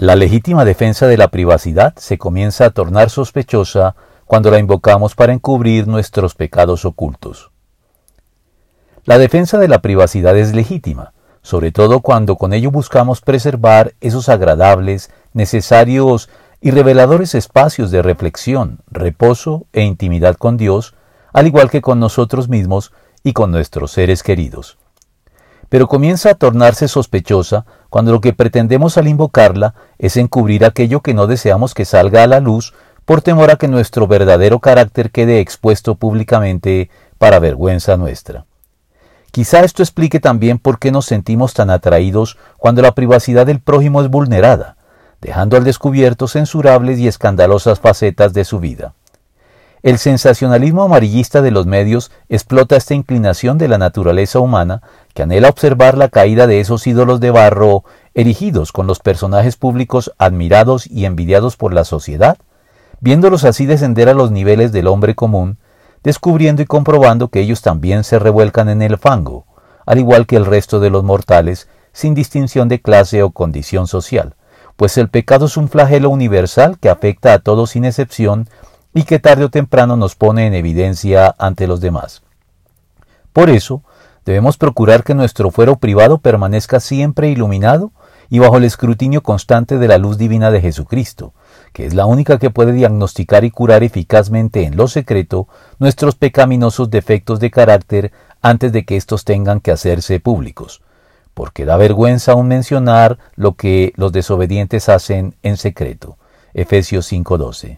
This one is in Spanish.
La legítima defensa de la privacidad se comienza a tornar sospechosa cuando la invocamos para encubrir nuestros pecados ocultos. La defensa de la privacidad es legítima, sobre todo cuando con ello buscamos preservar esos agradables, necesarios y reveladores espacios de reflexión, reposo e intimidad con Dios, al igual que con nosotros mismos y con nuestros seres queridos pero comienza a tornarse sospechosa cuando lo que pretendemos al invocarla es encubrir aquello que no deseamos que salga a la luz por temor a que nuestro verdadero carácter quede expuesto públicamente para vergüenza nuestra. Quizá esto explique también por qué nos sentimos tan atraídos cuando la privacidad del prójimo es vulnerada, dejando al descubierto censurables y escandalosas facetas de su vida. El sensacionalismo amarillista de los medios explota esta inclinación de la naturaleza humana que anhela observar la caída de esos ídolos de barro erigidos con los personajes públicos admirados y envidiados por la sociedad, viéndolos así descender a los niveles del hombre común, descubriendo y comprobando que ellos también se revuelcan en el fango, al igual que el resto de los mortales, sin distinción de clase o condición social, pues el pecado es un flagelo universal que afecta a todos sin excepción y que tarde o temprano nos pone en evidencia ante los demás. Por eso, debemos procurar que nuestro fuero privado permanezca siempre iluminado y bajo el escrutinio constante de la luz divina de Jesucristo, que es la única que puede diagnosticar y curar eficazmente en lo secreto nuestros pecaminosos defectos de carácter antes de que éstos tengan que hacerse públicos, porque da vergüenza aún mencionar lo que los desobedientes hacen en secreto. Efesios 5:12.